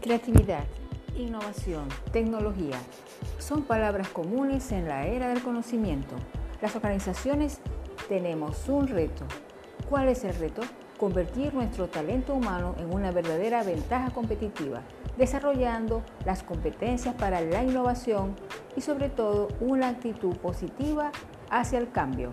Creatividad, innovación, tecnología son palabras comunes en la era del conocimiento. Las organizaciones tenemos un reto. ¿Cuál es el reto? Convertir nuestro talento humano en una verdadera ventaja competitiva, desarrollando las competencias para la innovación y sobre todo una actitud positiva hacia el cambio.